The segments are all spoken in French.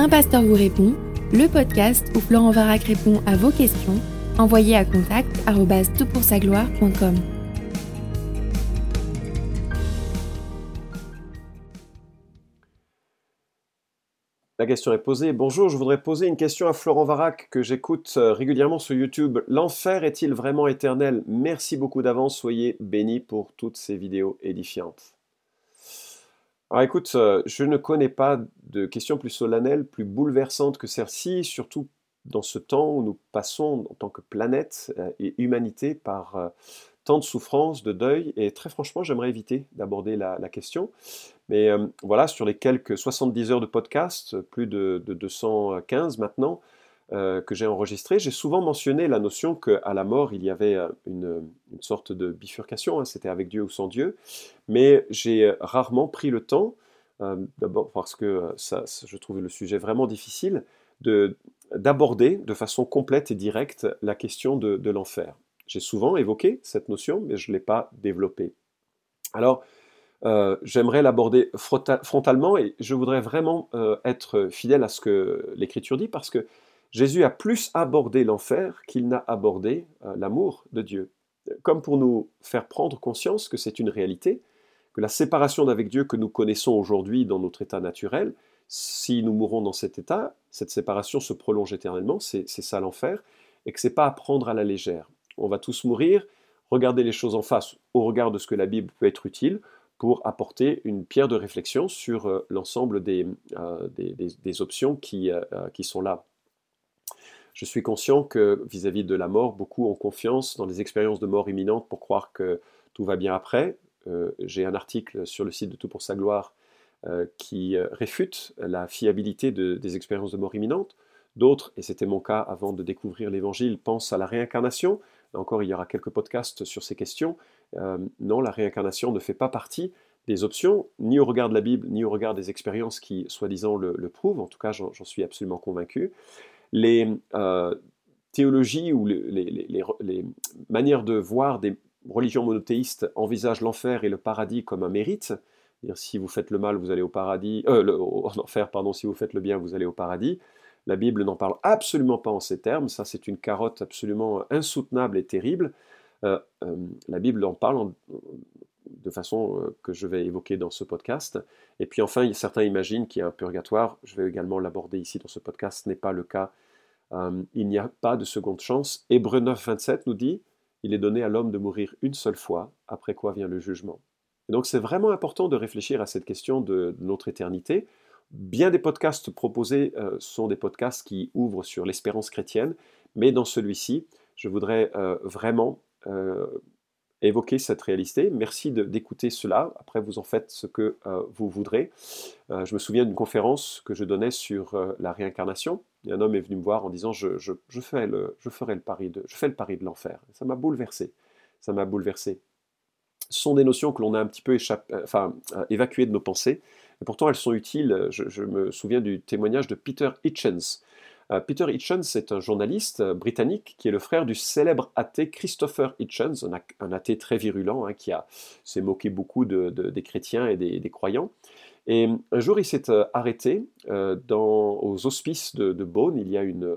Un pasteur vous répond, le podcast où Florent Varac répond à vos questions, envoyez à contact gloire.com La question est posée. Bonjour, je voudrais poser une question à Florent Varac que j'écoute euh, régulièrement sur YouTube. L'enfer est-il vraiment éternel? Merci beaucoup d'avance, soyez bénis pour toutes ces vidéos édifiantes. Alors écoute, euh, je ne connais pas de question plus solennelle, plus bouleversante que celle-ci, surtout dans ce temps où nous passons en tant que planète euh, et humanité par tant de souffrances, de deuil, et très franchement, j'aimerais éviter d'aborder la, question. Mais euh, voilà, sur les quelques 70 heures de podcast, plus de, 215 maintenant, euh, que j'ai enregistré, j'ai souvent mentionné la notion qu'à la mort, il y avait euh, une, sorte de bifurcation, hein, c'était avec Dieu ou sans Dieu, mais j'ai rarement pris le temps, d'abord parce que ça, je trouve le sujet vraiment difficile, d'aborder de, façon complète et directe la question de l'enfer. J'ai souvent évoqué cette notion, mais je ne l'ai pas développée. Alors, euh, j'aimerais l'aborder frontalement et je voudrais vraiment euh, être fidèle à ce que l'Écriture dit parce que Jésus a plus abordé l'enfer qu'il n'a abordé euh, l'amour de Dieu. Comme pour nous faire prendre conscience que c'est une réalité, que la séparation d'avec Dieu que nous connaissons aujourd'hui dans notre état naturel, si nous mourons dans cet état, cette séparation se prolonge éternellement, c'est ça l'enfer, et que c'est pas à prendre à la légère on va tous mourir, regardez les choses en face au regard de ce que la Bible peut être utile pour apporter une pierre de réflexion sur euh, l'ensemble euh, des, des, options qui, qui, sont là. Je suis conscient que vis-à-vis de la mort, beaucoup ont confiance dans les expériences de mort imminente pour croire que tout va bien après. J'ai un article sur le site de Tout pour sa gloire qui réfute la fiabilité des expériences de mort imminente. D'autres, et c'était mon cas avant de découvrir l'Évangile, pensent à la réincarnation, encore, il y aura quelques podcasts sur ces questions. Euh, non, la réincarnation ne fait pas partie des options, ni au regard de la Bible, ni au regard des expériences qui, soi-disant, le, prouvent. En tout cas, j'en suis absolument convaincu. Les euh, théologies ou les, manières de voir des religions monothéistes envisagent l'enfer et le paradis comme un mérite. si vous faites le mal, vous allez au paradis, euh, enfer, pardon, si vous faites le bien, vous allez au paradis. La Bible n'en parle absolument pas en ces termes, ça c'est une carotte absolument insoutenable et terrible. Euh, la Bible en parle de façon euh, que je vais évoquer dans ce podcast. Et puis enfin, certains imaginent qu'il y a un purgatoire, je vais également l'aborder ici dans ce podcast, ce n'est pas le cas. il n'y a pas de seconde chance. Hébreu 9, 27 nous dit, il est donné à l'homme de mourir une seule fois, après quoi vient le jugement. Et donc c'est vraiment important de réfléchir à cette question de notre éternité. Bien des podcasts proposés euh, sont des podcasts qui ouvrent sur l'espérance chrétienne, mais dans celui-ci, je voudrais euh, vraiment euh, évoquer cette réalité. Merci d'écouter cela. Après, vous en faites ce que vous voudrez. je me souviens d'une conférence que je donnais sur la réincarnation. un homme est venu me voir en disant je, je ferai le pari de, je fais le pari de l'enfer. Ça m'a bouleversé. Ça m'a bouleversé. Ce sont des notions que l'on a un petit peu évacuées de nos pensées et pourtant elles sont utiles. Je, me souviens du témoignage de Peter Hitchens. Euh, Peter Hitchens est un journaliste euh, britannique qui est le frère du célèbre athée Christopher Hitchens, un, athée très virulent hein, qui s'est moqué beaucoup des chrétiens et des, croyants. Et un jour, il s'est euh, arrêté aux hospices de, Beaune. Il y a une,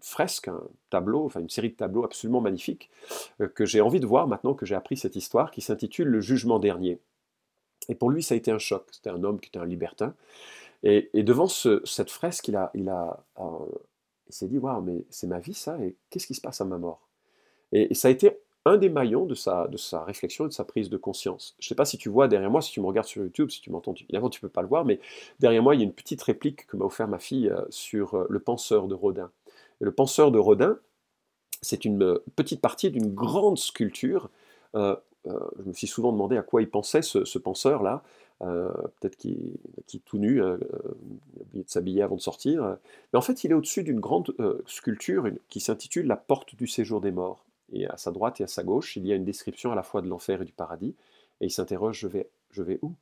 fresque, un tableau, enfin une série de tableaux absolument magnifiques que j'ai envie de voir maintenant que j'ai appris cette histoire, qui s'intitule Le Jugement dernier. Et pour lui, ça a été un choc. C'était un homme qui était un libertin. Et, devant cette fresque, euh, il s'est dit Waouh, mais c'est ma vie ça, et qu'est-ce qui se passe à ma mort? Et, ça a été un des maillons de sa, réflexion et de sa prise de conscience. Je ne sais pas si tu vois derrière moi, si tu me regardes sur YouTube, si tu m'entends, évidemment tu ne peux pas le voir, mais derrière moi, il y a une petite réplique que m'a offert ma fille euh, sur euh, le penseur de Rodin. Et le penseur de Rodin, c'est une petite partie d'une grande sculpture je me suis souvent demandé à quoi il pensait, ce, penseur-là. Euh, peut-être qu'il est tout nu, euh, il a oublié de s'habiller avant de sortir. Mais en fait, il est au-dessus d'une grande sculpture qui s'intitule La porte du séjour des morts. Et à sa droite et à sa gauche, il y a une description à la fois de l'enfer et du paradis. Et il s'interroge, je vais, je vais où?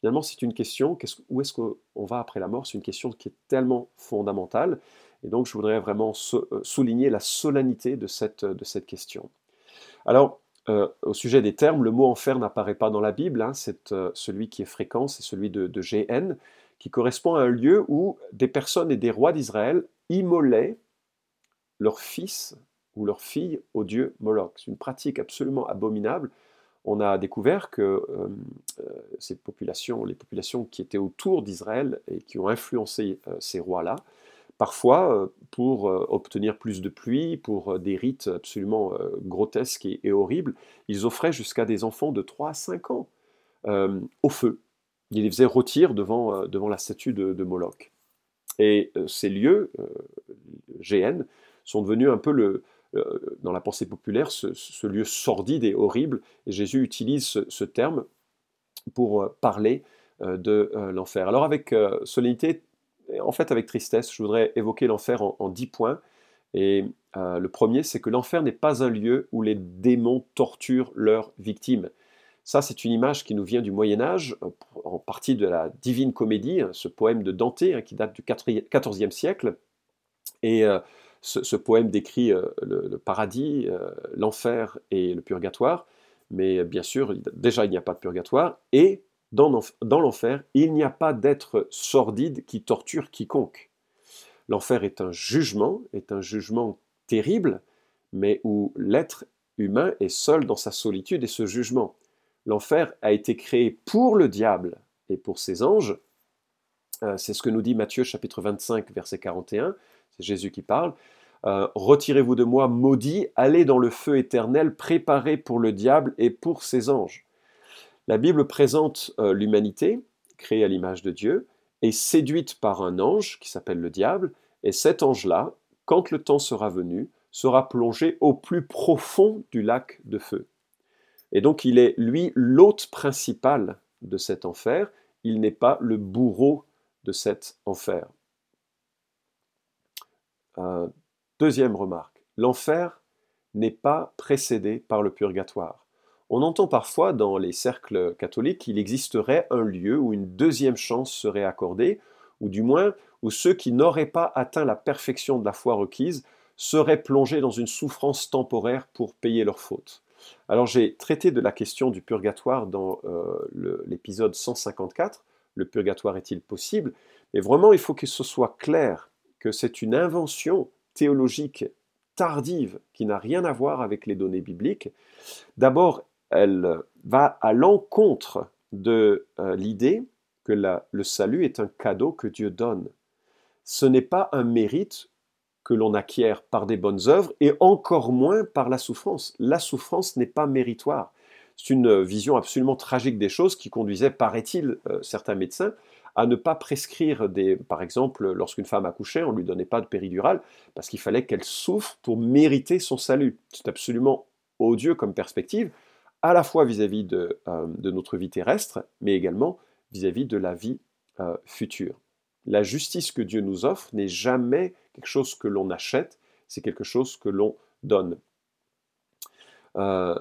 Finalement, c'est une question, où est-ce qu'on va après la mort? C'est une question qui est tellement fondamentale. Et donc, je voudrais vraiment souligner la solennité de cette, de cette question. Alors, euh, au sujet des termes, le mot enfer n'apparaît pas dans la Bible, hein, c'est euh, celui qui est fréquent, c'est celui de, GN, qui correspond à un lieu où des personnes et des rois d'Israël immolaient leurs fils ou leurs filles au dieu Moloch. C'est une pratique absolument abominable. On a découvert que euh, ces populations, les populations qui étaient autour d'Israël et qui ont influencé ces rois-là, parfois pour obtenir plus de pluie, pour des rites absolument grotesques et, horribles, ils offraient jusqu'à des enfants de 3 à 5 ans au feu. Ils les faisaient rôtir devant, devant la statue de, Moloch. Et ces lieux, GN, sont devenus un peu le, euh, dans la pensée populaire ce, lieu sordide et horrible. Jésus utilise ce, terme pour euh, parler euh, de l'enfer. Alors avec solennité, en fait avec tristesse, je voudrais évoquer l'enfer en, dix points. Et le premier, c'est que l'enfer n'est pas un lieu où les démons torturent leurs victimes. Ça, c'est une image qui nous vient du Moyen Âge, en partie de la Divine Comédie, hein, ce poème de Dante hein, qui date du XIVe siècle. Et ce, poème décrit euh, le, paradis, euh, l'enfer et le purgatoire, mais bien sûr, déjà il n'y a pas de purgatoire, dans, l'enfer, il n'y a pas d'être sordide qui torture quiconque. L'enfer est un jugement, est un jugement terrible, mais où l'être humain est seul dans sa solitude et ce jugement. L'enfer a été créé pour le diable et pour ses anges. Euh, c'est ce que nous dit Matthieu chapitre 25, verset 41 c'est Jésus qui parle. Euh, retirez-vous de moi, maudit, allez dans le feu éternel préparé pour le diable et pour ses anges. La Bible présente euh, l'humanité, créée à l'image de Dieu, et séduite par un ange qui s'appelle le diable, et cet ange-là, quand le temps sera venu, sera plongé au plus profond du lac de feu. Et donc il est, lui, l'hôte principal de cet enfer, il n'est pas le bourreau de cet enfer. Euh, deuxième remarque, l'enfer n'est pas précédé par le purgatoire. On entend parfois dans les cercles catholiques qu'il existerait un lieu où une deuxième chance serait accordée, ou du moins où ceux qui n'auraient pas atteint la perfection de la foi requise seraient plongés dans une souffrance temporaire pour payer leurs fautes. Alors j'ai traité de la question du purgatoire dans euh, l'épisode 154, le purgatoire est-il possible? Mais vraiment, il faut que ce soit clair que c'est une invention théologique tardive qui n'a rien à voir avec les données bibliques. D'abord, elle va à l'encontre de euh, l'idée que le salut est un cadeau que Dieu donne. Ce n'est pas un mérite que l'on acquiert par des bonnes œuvres et encore moins par la souffrance. La souffrance n'est pas méritoire. C'est une vision absolument tragique des choses qui conduisait, paraît-il, euh, certains médecins à ne pas prescrire des, par exemple, lorsqu'une femme accouchait, on ne lui donnait pas de péridurale parce qu'il fallait qu'elle souffre pour mériter son salut. C'est absolument odieux comme perspective, à la fois vis-à-vis de, euh, de, notre vie terrestre, mais également vis-à-vis de la vie euh, future. La justice que Dieu nous offre n'est jamais quelque chose que l'on achète, c'est quelque chose que l'on donne. Euh,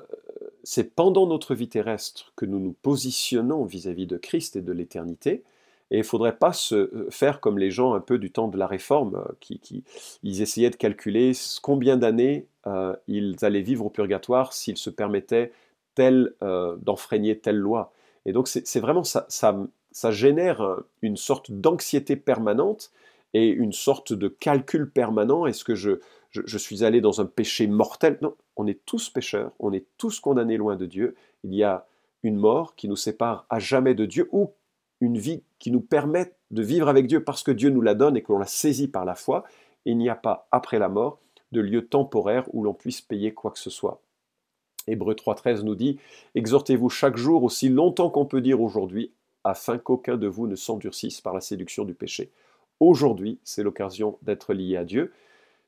c'est pendant notre vie terrestre que nous nous positionnons vis-à-vis de Christ et de l'éternité, et il ne faudrait pas se faire comme les gens un peu du temps de la Réforme, qui, ils essayaient de calculer combien d'années ils allaient vivre au purgatoire s'ils se permettaient tel, d'enfreigner telle loi. Et donc c'est vraiment ça, ça, génère une sorte d'anxiété permanente et une sorte de calcul permanent. Est-ce que je, je, je, suis allé dans un péché mortel? Non, on est tous pécheurs, on est tous condamnés loin de Dieu. Il y a une mort qui nous sépare à jamais de Dieu, ou une vie qui nous permet de vivre avec Dieu parce que Dieu nous la donne et que l'on la saisit par la foi. il n'y a pas, après la mort, de lieu temporaire où l'on puisse payer quoi que ce soit. Hébreu 3.13 nous dit Exhortez-vous chaque jour aussi longtemps qu'on peut dire aujourd'hui, afin qu'aucun de vous ne s'endurcisse par la séduction du péché. Aujourd'hui, c'est l'occasion d'être lié à Dieu.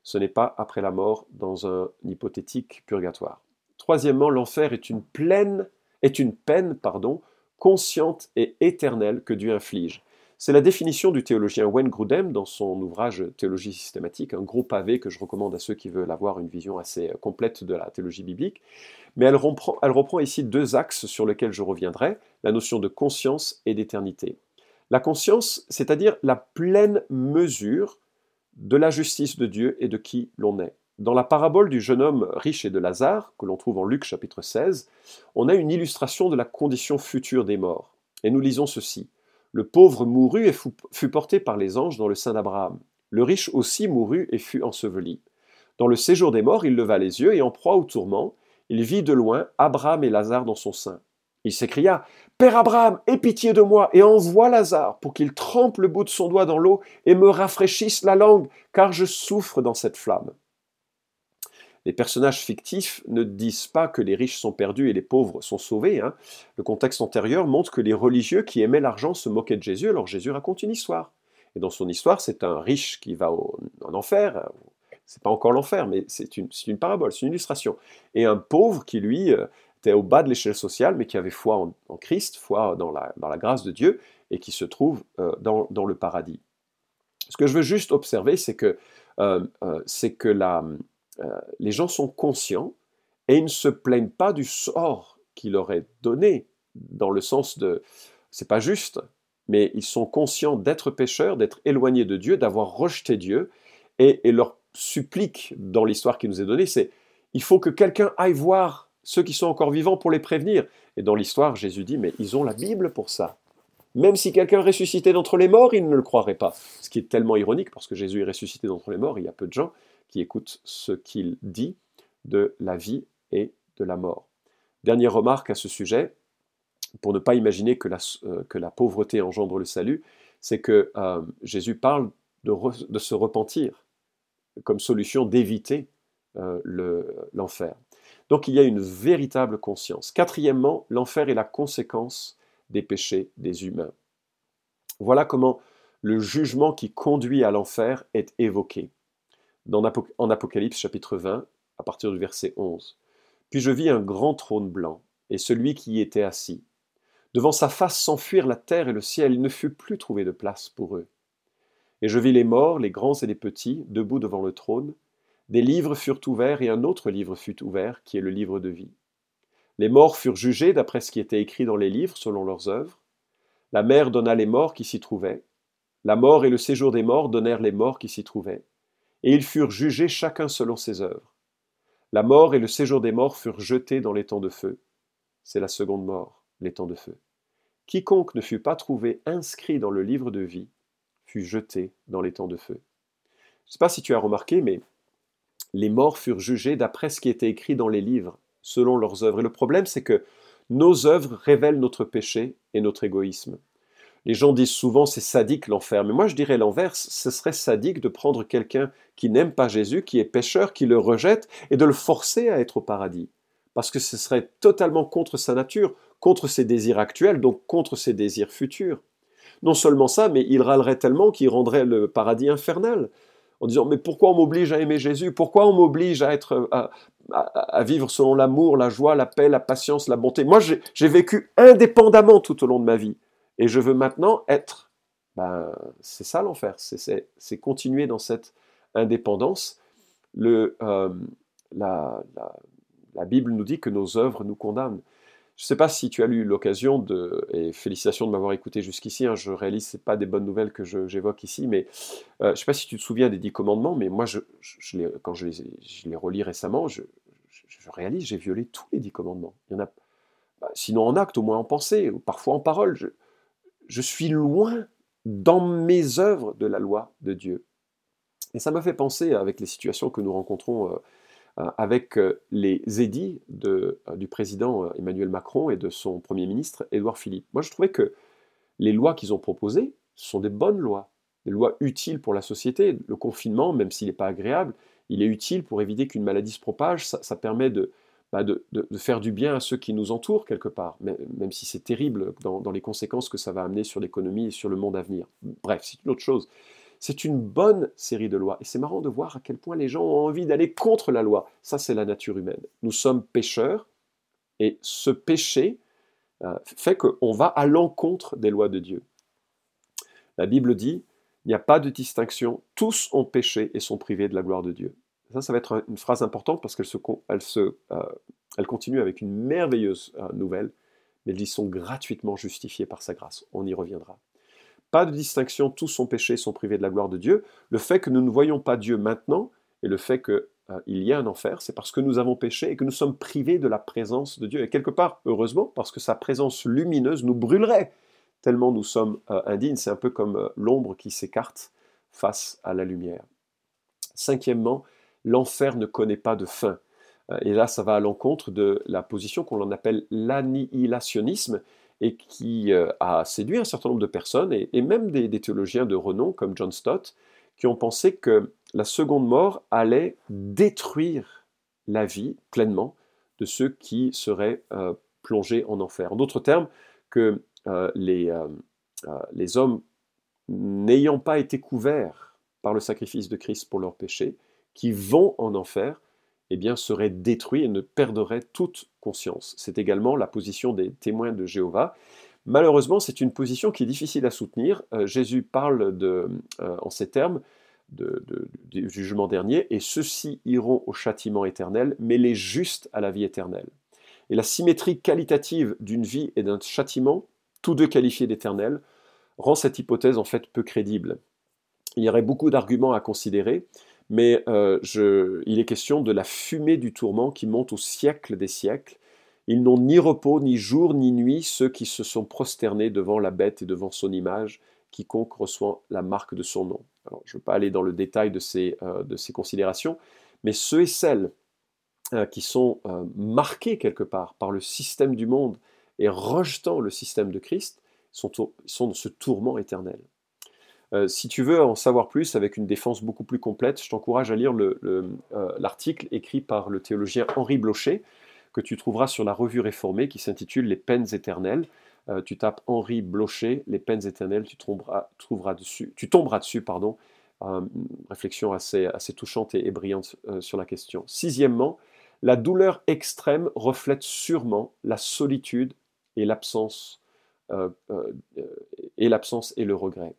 Ce n'est pas après la mort dans un hypothétique purgatoire. Troisièmement, l'enfer est une est une peine, consciente et éternelle que Dieu inflige. C'est la définition du théologien Wayne Grudem dans son ouvrage Théologie systématique, un gros pavé que je recommande à ceux qui veulent avoir une vision assez euh, complète de la théologie biblique. Mais elle reprend, elle reprend ici deux axes sur lesquels je reviendrai, la notion de conscience et d'éternité. La conscience, c'est-à-dire la pleine mesure de la justice de Dieu et de qui l'on est. Dans la parabole du jeune homme riche et de Lazare, que l'on trouve en Luc chapitre 16, on a une illustration de la condition future des morts. Et nous lisons ceci. Le pauvre mourut et fut porté par les anges dans le sein d'Abraham. Le riche aussi mourut et fut enseveli. Dans le séjour des morts, il leva les yeux et en proie au tourment, il vit de loin Abraham et Lazare dans son sein. Il s'écria Père Abraham, aie pitié de moi et envoie Lazare pour qu'il trempe le bout de son doigt dans l'eau et me rafraîchisse la langue, car je souffre dans cette flamme. Les personnages fictifs ne disent pas que les riches sont perdus et les pauvres sont sauvés. Hein. Le contexte antérieur montre que les religieux qui aimaient l'argent se moquaient de Jésus, alors Jésus raconte une histoire. Et dans son histoire, c'est un riche qui va en enfer, c'est pas encore l'enfer, mais c'est une, parabole, c'est une illustration. Et un pauvre qui, lui, euh, était au bas de l'échelle sociale, mais qui avait foi en, Christ, foi dans la, grâce de Dieu, et qui se trouve euh, dans, le paradis. Ce que je veux juste observer, c'est que, euh, c'est que la, les gens sont conscients et ils ne se plaignent pas du sort qu'il leur est donné, dans le sens de c'est pas juste, mais ils sont conscients d'être pécheurs, d'être éloignés de Dieu, d'avoir rejeté Dieu, et, et leur supplique dans l'histoire qui nous est donnée, c'est il faut que quelqu'un aille voir ceux qui sont encore vivants pour les prévenir. Et dans l'histoire, Jésus dit, mais ils ont la Bible pour ça. Même si quelqu'un ressuscitait d'entre les morts, ils ne le croiraient pas. Ce qui est tellement ironique, parce que Jésus est ressuscité d'entre les morts, il y a peu de gens qui écoutent ce qu'il dit de la vie et de la mort. Dernière remarque à ce sujet, pour ne pas imaginer que la, euh, pauvreté engendre le salut, c'est que euh, Jésus parle de, de se repentir comme solution d'éviter euh, l'enfer. Donc il y a une véritable conscience. Quatrièmement, l'enfer est la conséquence des péchés des humains. Voilà comment le jugement qui conduit à l'enfer est évoqué en Apocalypse chapitre 20, à partir du verset 11. Puis je vis un grand trône blanc, et celui qui y était assis. Devant sa face s'enfuir la terre et le ciel, il ne fut plus trouvé de place pour eux. Et je vis les morts, les grands et les petits, debout devant le trône. Des livres furent ouverts, et un autre livre fut ouvert, qui est le livre de vie. Les morts furent jugés d'après ce qui était écrit dans les livres, selon leurs œuvres. La mer donna les morts qui s'y trouvaient. La mort et le séjour des morts donnèrent les morts qui s'y trouvaient. Et ils furent jugés chacun selon ses œuvres. La mort et le séjour des morts furent jetés dans les temps de feu. C'est la seconde mort, les temps de feu. Quiconque ne fut pas trouvé inscrit dans le livre de vie jeté dans les temps de feu. Je ne sais pas si tu as remarqué, mais les morts furent jugés d'après ce qui était écrit dans les livres, selon leurs œuvres. Et le problème, c'est que nos œuvres révèlent notre péché et notre égoïsme. Les gens disent souvent c'est sadique l'enfer, mais moi je dirais l'inverse, ce serait sadique de prendre quelqu'un qui n'aime pas Jésus, qui est pécheur, qui le rejette, et de le forcer à être au paradis. Parce que ce serait totalement contre sa nature, contre ses désirs actuels, donc contre ses désirs futurs. Non seulement ça, mais il râlerait tellement qu'il rendrait le paradis infernal, en disant mais pourquoi on m'oblige à aimer Jésus? Pourquoi on m'oblige à être à, vivre selon l'amour, la joie, la paix, la patience, la bonté? Moi, j'ai vécu indépendamment tout au long de ma vie, et je veux maintenant être. Ben, c'est ça l'enfer, c'est continuer dans cette indépendance. Le, euh, la, la Bible nous dit que nos œuvres nous condamnent. Je ne sais pas si tu as eu l'occasion de, et félicitations de m'avoir écouté jusqu'ici, hein, je réalise que ce pas des bonnes nouvelles que j'évoque ici, mais euh, je ne sais pas si tu te souviens des dix commandements, mais moi, je, quand je les, relis récemment, je, réalise j'ai violé tous les dix commandements. Il y en a, bah, sinon en acte, au moins en pensée, ou parfois en parole. Je, suis loin dans mes œuvres de la loi de Dieu. Et ça m'a fait penser, avec les situations que nous rencontrons euh, euh, avec euh, les édits de, du président Emmanuel Macron et de son Premier ministre Édouard Philippe. Moi, je trouvais que les lois qu'ils ont proposées sont des bonnes lois, des lois utiles pour la société. Le confinement, même s'il n'est pas agréable, il est utile pour éviter qu'une maladie se propage. Ça, permet bah, de, faire du bien à ceux qui nous entourent quelque part, même si c'est terrible dans, dans, les conséquences que ça va amener sur l'économie et sur le monde à venir. Bref, c'est une autre chose. C'est une bonne série de lois. Et c'est marrant de voir à quel point les gens ont envie d'aller contre la loi. Ça, c'est la nature humaine. Nous sommes pécheurs, et ce péché euh, fait qu'on va à l'encontre des lois de Dieu. La Bible dit, il n'y a pas de distinction, tous ont péché et sont privés de la gloire de Dieu. Ça, va être une phrase importante parce qu'elle se, elle se, euh, elle continue avec une merveilleuse euh, nouvelle, mais ils sont gratuitement justifiés par sa grâce. On y reviendra. Pas de distinction, tous sont péchés, sont privés de la gloire de Dieu. Le fait que nous ne voyons pas Dieu maintenant et le fait qu'il euh, y a un enfer, c'est parce que nous avons péché et que nous sommes privés de la présence de Dieu. Et quelque part, heureusement, parce que sa présence lumineuse nous brûlerait tellement nous sommes indignes. C'est un peu comme l'ombre qui s'écarte face à la lumière. Cinquièmement, l'enfer ne connaît pas de fin. Et là, ça va à l'encontre de la position qu'on appelle l'annihilationnisme, et qui a séduit un certain nombre de personnes, et, même des, théologiens de renom comme John Stott, qui ont pensé que la seconde mort allait détruire la vie pleinement de ceux qui seraient euh, plongés en enfer. En d'autres termes, que euh, les, euh, les hommes n'ayant pas été couverts par le sacrifice de Christ pour leurs péchés, qui vont en enfer, eh bien, seraient détruits et ne perdraient toute conscience. C'est également la position des témoins de Jéhovah. Malheureusement, c'est une position qui est difficile à soutenir. Jésus parle de, en ces termes du jugement dernier, et ceux-ci iront au châtiment éternel, mais les justes à la vie éternelle. Et la symétrie qualitative d'une vie et d'un châtiment, tous deux qualifiés d'éternel, rend cette hypothèse en fait peu crédible. Il y aurait beaucoup d'arguments à considérer, mais euh, il est question de la fumée du tourment qui monte au siècle des siècles. Ils n'ont ni repos, ni jour, ni nuit, ceux qui se sont prosternés devant la bête et devant son image, quiconque reçoit la marque de son nom je ne veux pas aller dans le détail de ces, euh, considérations, mais ceux et celles euh, qui sont marqués quelque part par le système du monde et rejetant le système de Christ sont dans ce tourment éternel. Si tu veux en savoir plus avec une défense beaucoup plus complète, je t'encourage à lire l'article écrit par le théologien Henri Blocher, que tu trouveras sur la revue réformée qui s'intitule Les peines éternelles. Euh, tu tapes Henri Blocher, Les peines éternelles, tu tomberas, dessus, tu tomberas dessus, pardon. Euh, réflexion assez, touchante et, brillante euh, sur la question. Sixièmement, la douleur extrême reflète sûrement la solitude et l'absence et le regret.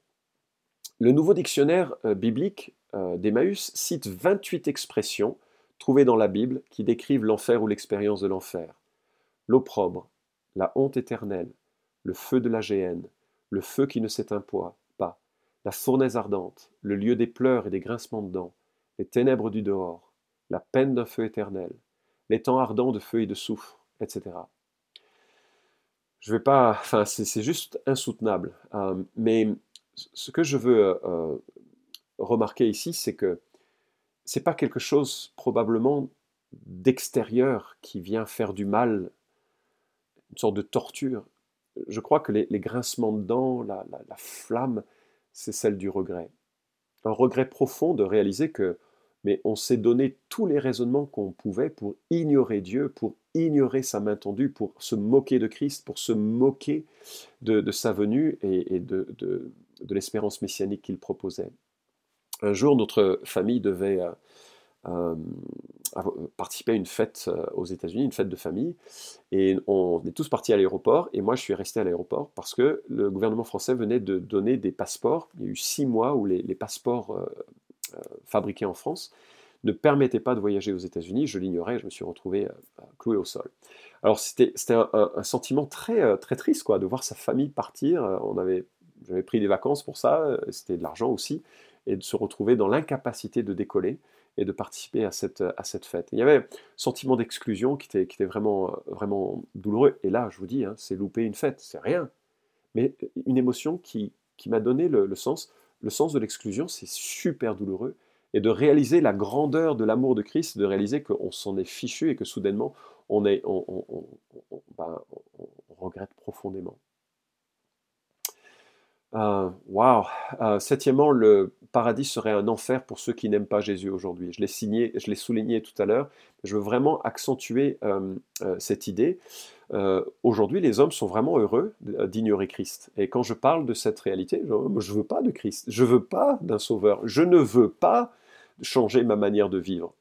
Le nouveau dictionnaire biblique d'Emmaüs cite 28 expressions trouvées dans la Bible qui décrivent l'enfer ou l'expérience de l'enfer. L'opprobre, la honte éternelle, le feu de la géhenne, le feu qui ne s'éteint pas, la fournaise ardente, le lieu des pleurs et des grincements de dents, les ténèbres du dehors, la peine d'un feu éternel, les temps ardents de feu et de soufre, etc. Je vais pas, enfin, c'est juste insoutenable. Euh, mais ce que je veux euh, remarquer ici, c'est que c'est pas quelque chose probablement d'extérieur qui vient faire du mal, une sorte de torture je crois que les, grincements de dents, la, flamme, c'est celle du regret. Un regret profond de réaliser que, mais on s'est donné tous les raisonnements qu'on pouvait pour ignorer Dieu, pour ignorer sa main tendue, pour se moquer de Christ, pour se moquer de, sa venue et, de, l'espérance messianique qu'il proposait. Un jour, notre famille devait euh, euh, participer à une fête euh, aux États-Unis, une fête de famille. Et on est tous partis à l'aéroport. Et moi, je suis resté à l'aéroport parce que le gouvernement français venait de donner des passeports. Il y a eu six mois où les, passeports fabriqués en France ne permettaient pas de voyager aux États-Unis. Je l'ignorais. Je me suis retrouvé cloué au sol. Alors, c'était un, un, sentiment très, très triste quoi, de voir sa famille partir. On avait, J'avais pris des vacances pour ça. C'était de l'argent aussi. Et de se retrouver dans l'incapacité de décoller et de participer à cette, à cette fête. il y avait un sentiment d'exclusion qui était, qui était vraiment, vraiment douloureux. Et là, je vous dis, hein, c'est louper une fête, c'est rien. Mais une émotion qui, qui m'a donné le, sens. Le sens de l'exclusion, c'est super douloureux. Et de réaliser la grandeur de l'amour de Christ, de réaliser qu'on s'en est fichu et que soudainement, on, ben, regrette profondément. Euh, waouh! Wow. septièmement, le paradis serait un enfer pour ceux qui n'aiment pas Jésus aujourd'hui. Je l'ai signé, je l'ai souligné tout à l'heure. Je veux vraiment accentuer euh, euh, cette idée. aujourd'hui, les hommes sont vraiment heureux d'ignorer Christ. Et quand je parle de cette réalité, je ne veux pas de Christ. Je veux pas d'un sauveur. Je ne veux pas changer ma manière de vivre.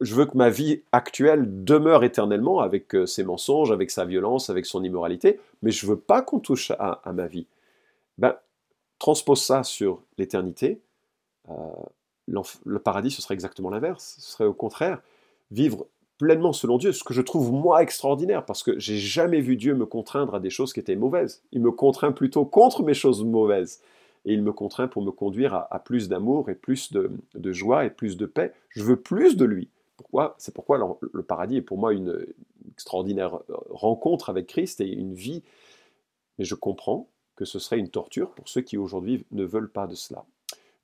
Je veux que ma vie actuelle demeure éternellement avec ses mensonges, avec sa violence, avec son immoralité, mais je veux pas qu'on touche à, à ma vie. Ben, transpose ça sur l'éternité, euh, le paradis, ce serait exactement l'inverse. Ce serait au contraire vivre pleinement selon Dieu, ce que je trouve moi extraordinaire, parce que j'ai jamais vu Dieu me contraindre à des choses qui étaient mauvaises. Il me contraint plutôt contre mes choses mauvaises. Et il me contraint pour me conduire à, plus d'amour et plus de, joie et plus de paix. Je veux plus de lui. C'est pourquoi le, paradis est pour moi une extraordinaire rencontre avec Christ et une vie. Mais je comprends que ce serait une torture pour ceux qui aujourd'hui ne veulent pas de cela.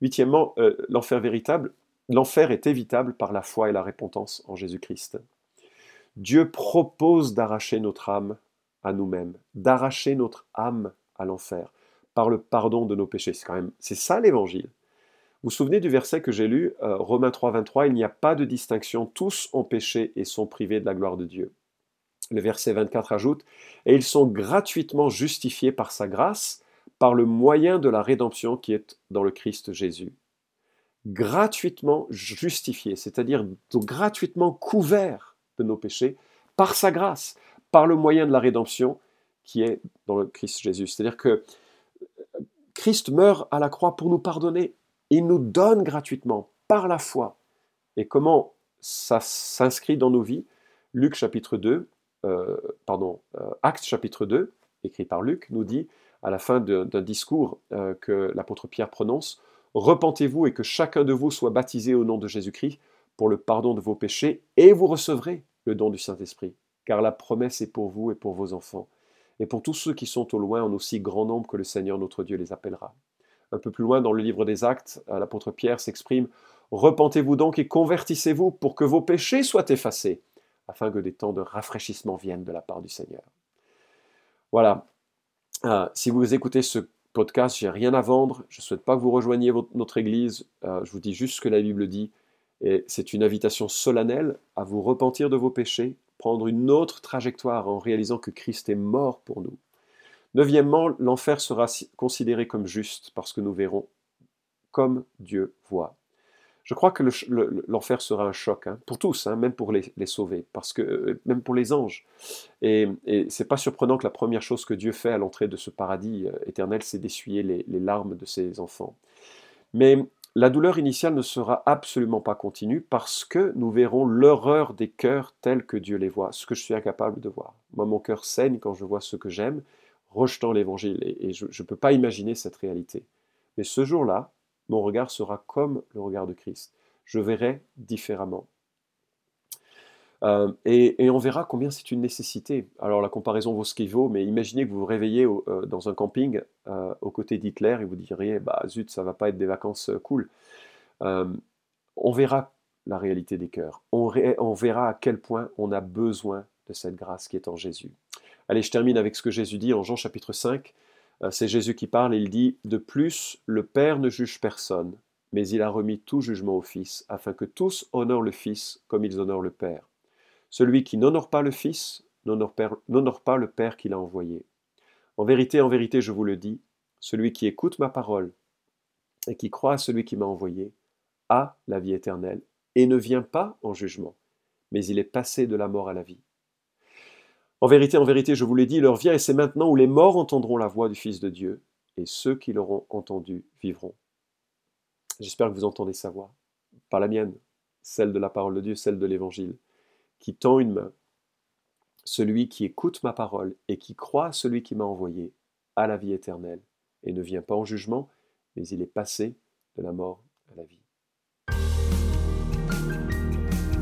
Huitièmement, euh, l'enfer véritable, l'enfer est évitable par la foi et la repentance en Jésus-Christ. Dieu propose d'arracher notre âme à nous-mêmes, d'arracher notre âme à l'enfer par le pardon de nos péchés. C'est ça l'évangile. Vous vous souvenez du verset que j'ai lu, euh, Romains 3, 23, il n'y a pas de distinction, tous ont péché et sont privés de la gloire de Dieu. Le verset 24 ajoute, et ils sont gratuitement justifiés par sa grâce, par le moyen de la rédemption qui est dans le Christ Jésus. Gratuitement justifiés, c'est-à-dire gratuitement couverts de nos péchés par sa grâce, par le moyen de la rédemption qui est dans le Christ Jésus. C'est-à-dire que Christ meurt à la croix pour nous pardonner. Il nous donne gratuitement, par la foi. Et comment ça s'inscrit dans nos vies? Luc chapitre 2, euh, pardon, euh, Actes chapitre 2, écrit par Luc, nous dit, à la fin d'un discours euh, que l'apôtre Pierre prononce, Repentez-vous et que chacun de vous soit baptisé au nom de Jésus-Christ pour le pardon de vos péchés, et vous recevrez le don du Saint-Esprit, car la promesse est pour vous et pour vos enfants, et pour tous ceux qui sont au loin en aussi grand nombre que le Seigneur notre Dieu les appellera. Un peu plus loin dans le livre des Actes, l'apôtre Pierre s'exprime Repentez-vous donc et convertissez-vous pour que vos péchés soient effacés, afin que des temps de rafraîchissement viennent de la part du Seigneur. Voilà. Euh, si vous écoutez ce podcast, j'ai rien à vendre. Je ne souhaite pas que vous rejoigniez notre Église. Euh, je vous dis juste ce que la Bible dit. Et c'est une invitation solennelle à vous repentir de vos péchés, prendre une autre trajectoire en réalisant que Christ est mort pour nous. Neuvièmement, l'enfer sera considéré comme juste parce que nous verrons comme Dieu voit. Je crois que l'enfer sera un choc hein, pour tous, hein, même pour les, sauver, parce que euh, même pour les anges. Et, et c'est pas surprenant que la première chose que Dieu fait à l'entrée de ce paradis euh, éternel, c'est d'essuyer les, les, larmes de ses enfants. Mais la douleur initiale ne sera absolument pas continue parce que nous verrons l'horreur des cœurs tels que Dieu les voit, ce que je suis incapable de voir. Moi, mon cœur saigne quand je vois ce que j'aime, rejetant l'évangile, et je ne peux pas imaginer cette réalité. Mais ce jour-là, mon regard sera comme le regard de Christ. Je verrai différemment. Euh, et, on verra combien c'est une nécessité. Alors la comparaison vaut ce qu'il vaut, mais imaginez que vous vous réveillez euh, dans un camping euh, aux côtés d'Hitler et vous diriez, bah zut, ça va pas être des vacances cool. on verra la réalité des cœurs. On, on verra à quel point on a besoin de cette grâce qui est en Jésus. Allez, je termine avec ce que Jésus dit en Jean chapitre 5. Euh, c'est Jésus qui parle, il dit, De plus, le Père ne juge personne, mais il a remis tout jugement au Fils, afin que tous honorent le Fils comme ils honorent le Père. Celui qui n'honore pas le Fils n'honore pas le Père qui l'a envoyé. En vérité, en vérité, je vous le dis, celui qui écoute ma parole et qui croit à celui qui m'a envoyé a la vie éternelle et ne vient pas en jugement, mais il est passé de la mort à la vie. En vérité, en vérité, je vous l'ai dit, l'heure vient et c'est maintenant où les morts entendront la voix du Fils de Dieu, et ceux qui l'auront entendu vivront. J'espère que vous entendez sa voix, pas la mienne, celle de la parole de Dieu, celle de l'Évangile, qui tend une main. Celui qui écoute ma parole et qui croit à celui qui m'a envoyé a la vie éternelle, et ne vient pas en jugement, mais il est passé de la mort à la vie.